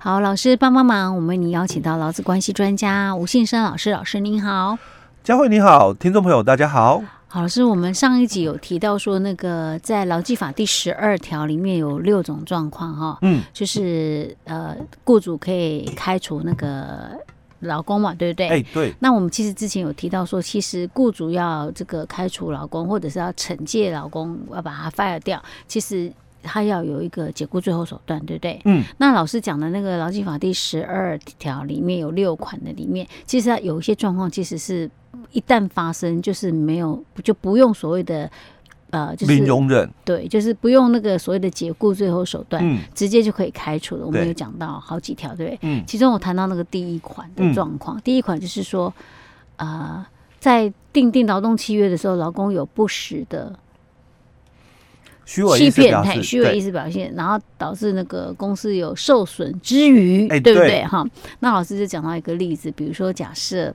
好，老师帮帮忙，我们为你邀请到劳资关系专家吴信生老师，老师您好，佳慧你好，听众朋友大家好。好，老师，我们上一集有提到说，那个在劳基法第十二条里面有六种状况哈，嗯，就是呃，雇主可以开除那个老公嘛，对不对？哎，对。那我们其实之前有提到说，其实雇主要这个开除老公，或者是要惩戒劳工，要把他 fire 掉，其实。他要有一个解雇最后手段，对不对？嗯。那老师讲的那个劳基法第十二条里面有六款的里面，其实有一些状况，其实是一旦发生，就是没有就不用所谓的呃，就是零容忍，对，就是不用那个所谓的解雇最后手段，嗯，直接就可以开除了。我们有讲到好几条，对不对？嗯。其中我谈到那个第一款的状况，嗯，第一款就是说，呃，在订定劳动契约的时候，劳工有不实的。欺骗，太虚伪意思表现，然后导致那个公司有受损之余，欸、对不对？哈，那老师就讲到一个例子，比如说假设，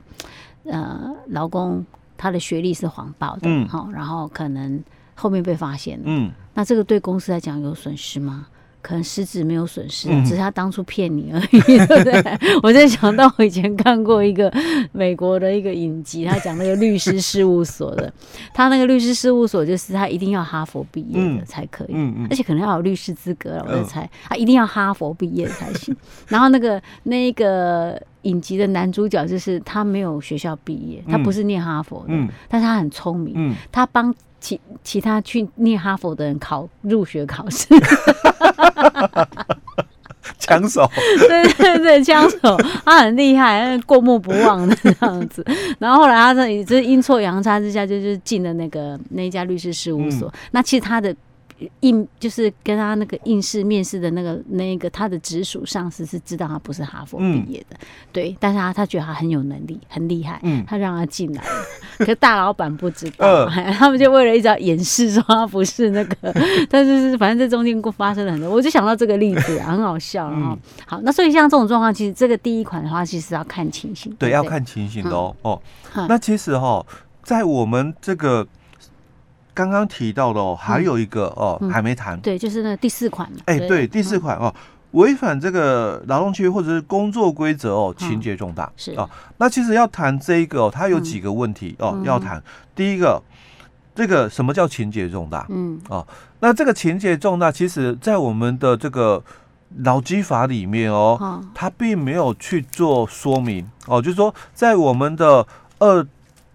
呃，劳工他的学历是谎报的，哈、嗯，然后可能后面被发现了，嗯，那这个对公司来讲有损失吗？可能失职没有损失，只是他当初骗你而已，对不对？我在想到我以前看过一个美国的一个影集，他讲那个律师事务所的，他那个律师事务所就是他一定要哈佛毕业的才可以，而且可能要有律师资格了，我在猜，他一定要哈佛毕业才行。然后那个那个影集的男主角就是他没有学校毕业，他不是念哈佛的，但是他很聪明，他帮。其其他去念哈佛的人考入学考试，枪手，对对对，枪手，他很厉害，过目不忘的这样子。然后后来他这也是阴错阳差之下，就是进了那个那一家律师事务所。嗯、那其实他的。应就是跟他那个应试面试的那个那个他的直属上司是知道他不是哈佛毕业的，嗯、对，但是他他觉得他很有能力，很厉害，嗯，他让他进来了，可是 大老板不知道，呃、他们就为了一直要掩饰说他不是那个，但是是反正这中间发生了很多，我就想到这个例子啊，很好笑哈。嗯、好，那所以像这种状况，其实这个第一款的话，其实要看情形，对，对对要看情形的哦。嗯、哦，嗯、那其实哈，在我们这个。刚刚提到的哦，还有一个哦，还没谈。对，就是那第四款。哎，对，第四款哦，违反这个劳动契约或者是工作规则哦，情节重大。是啊，那其实要谈这一个哦，它有几个问题哦，要谈。第一个，这个什么叫情节重大？嗯，哦，那这个情节重大，其实在我们的这个劳基法里面哦，它并没有去做说明哦，就是说在我们的二。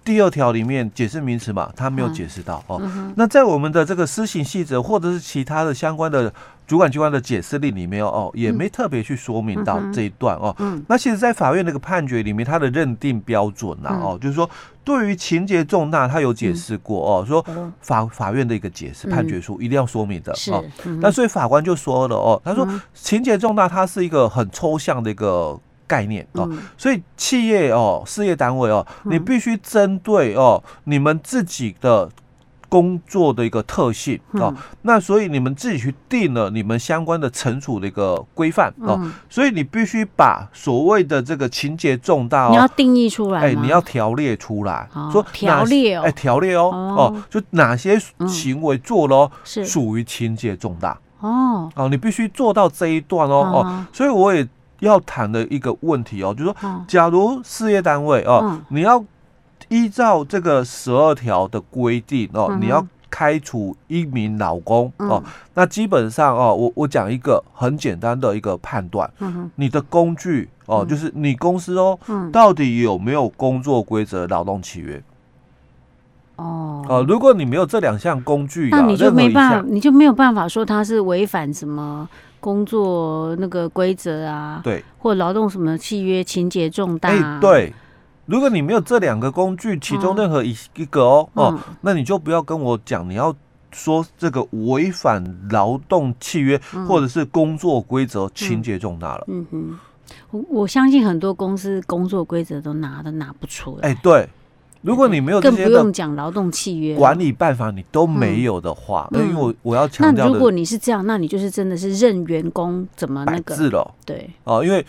第二条里面解释名词嘛，他没有解释到哦。那在我们的这个施行细则或者是其他的相关的主管机关的解释令里面哦，也没特别去说明到这一段哦。那其实，在法院那个判决里面，他的认定标准呐哦，就是说对于情节重大，他有解释过哦，说法法院的一个解释判决书一定要说明的哦。那所以法官就说了哦，他说情节重大，它是一个很抽象的一个。概念哦，所以企业哦，事业单位哦，你必须针对哦你们自己的工作的一个特性哦，那所以你们自己去定了你们相关的惩处的一个规范哦，所以你必须把所谓的这个情节重大哦，你要定义出来，哎，你要条列出来，说条列哦，哎，条列哦，哦，就哪些行为做了是。属于情节重大。哦，哦，你必须做到这一段哦，哦，所以我也。要谈的一个问题哦，就是说，假如事业单位哦，你要依照这个十二条的规定哦，你要开除一名劳工哦，那基本上哦，我我讲一个很简单的一个判断，你的工具哦，就是你公司哦，到底有没有工作规则劳动契约？哦，哦，如果你没有这两项工具，那你就没办法，你就没有办法说他是违反什么。工作那个规则啊，对，或劳动什么契约情节重大，啊，哎，对，如果你没有这两个工具，其中任何一一个哦，嗯，哦，那你就不要跟我讲，你要说这个违反劳动契约或者是工作规则情节重大了。嗯，嗯哼，我我相信很多公司工作规则都拿都拿不出来。哎，对。如果你没有，更不用讲劳动契约。管理办法，你都没有的话，那因为我我要强调的，那如果你是这样，那你就是真的是任员工怎么那个？字了？对。哦，因为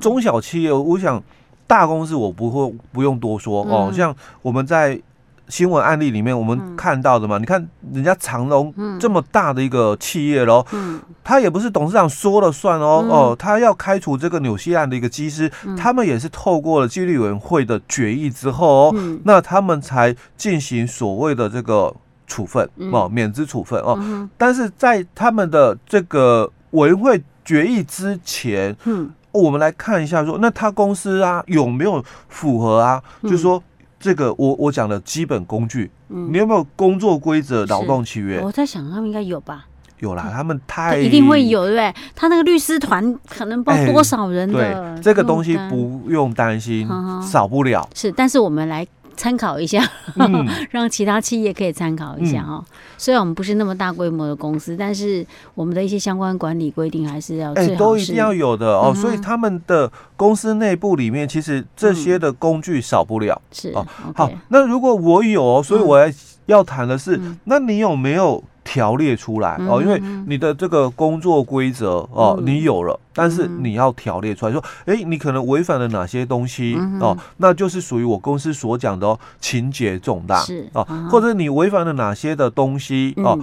中小企业，我想大公司我不会不用多说哦，像我们在新闻案例里面我们看到的嘛，嗯、你看人家长隆这么大的一个企业喽，嗯，他也不是董事长说了算哦，嗯、哦，他要开除这个纽西兰的一个机师，嗯、他们也是透过了纪律委员会的决议之后哦，嗯、那他们才进行所谓的这个处分哦，免职处分哦，嗯、但是在他们的这个委员会决议之前，嗯。我们来看一下说，说那他公司啊有没有符合啊？嗯、就是说这个我我讲的基本工具，嗯、你有没有工作规则、劳动契约？我在想他们应该有吧？有啦，他们太一定会有，对不对？他那个律师团可能包多少人对，这个东西不用担心，嗯、少不了。是，但是我们来。参考一下，嗯、让其他企业可以参考一下哈。嗯、虽然我们不是那么大规模的公司，但是我们的一些相关管理规定还是要哎、欸，都一定要有的哦。嗯、所以他们的公司内部里面，其实这些的工具少不了。是哦，好。那如果我有，所以我要要谈的是，嗯、那你有没有？条列出来哦，因为你的这个工作规则哦，你有了，但是你要条列出来，说，哎，你可能违反了哪些东西哦，那就是属于我公司所讲的哦，情节重大是哦，或者你违反了哪些的东西哦。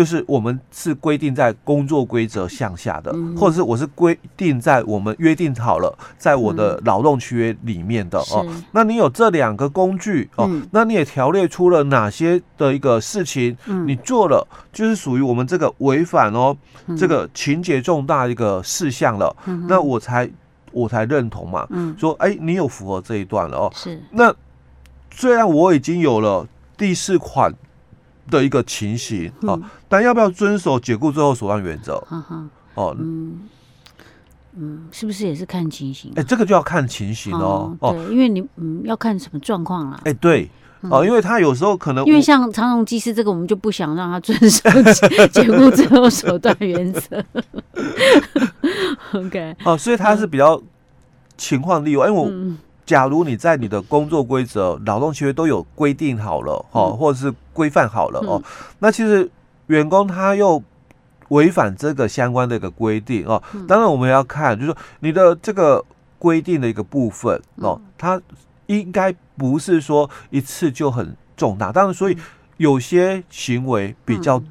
就是我们是规定在工作规则向下的，或者是我是规定在我们约定好了，在我的劳动契约里面的哦。那你有这两个工具哦，那你也条列出了哪些的一个事情，你做了就是属于我们这个违反哦，这个情节重大一个事项了，那我才我才认同嘛。说哎，你有符合这一段了哦。是。那虽然我已经有了第四款。的一个情形啊，但要不要遵守解雇最后手段原则？哦，嗯嗯，是不是也是看情形？哎，这个就要看情形哦。对，因为你嗯要看什么状况啦？哎，对哦，因为他有时候可能因为像长荣机师这个，我们就不想让他遵守解雇最后手段原则。OK，哦，所以他是比较情况例外，因为我。假如你在你的工作规则、劳动契约都有规定好了，哦，或者是规范好了哦，那其实员工他又违反这个相关的一个规定哦，当然我们要看，就是说你的这个规定的一个部分哦，它应该不是说一次就很重大，当然，所以有些行为比较。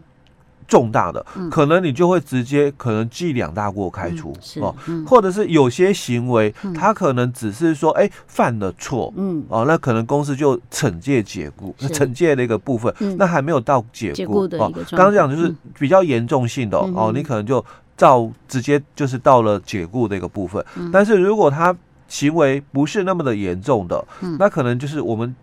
重大的，可能你就会直接可能记两大过开除哦，或者是有些行为，他可能只是说，哎，犯了错，嗯，哦，那可能公司就惩戒解雇，惩戒的一个部分，那还没有到解雇哦。刚刚讲就是比较严重性的哦，你可能就照直接就是到了解雇的一个部分。但是如果他行为不是那么的严重的，那可能就是我们。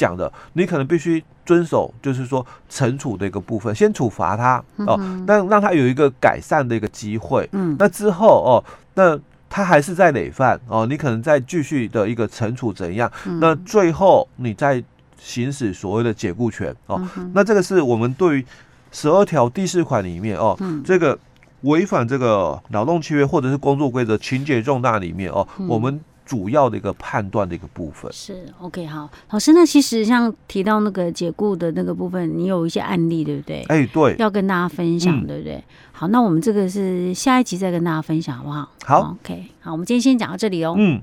讲的，你可能必须遵守，就是说惩处的一个部分，先处罚他哦，但让他有一个改善的一个机会。嗯，那之后哦，那他还是在累犯哦，你可能再继续的一个惩处怎样？那最后你再行使所谓的解雇权哦。那这个是我们对于十二条第四款里面哦，这个违反这个劳动契约或者是工作规则情节重大里面哦，我们。主要的一个判断的一个部分是 OK 好，老师，那其实像提到那个解雇的那个部分，你有一些案例对不对？哎，对，要跟大家分享，对不对？好，那我们这个是下一集再跟大家分享，好不好？好，OK，好，我们今天先讲到这里哦。嗯。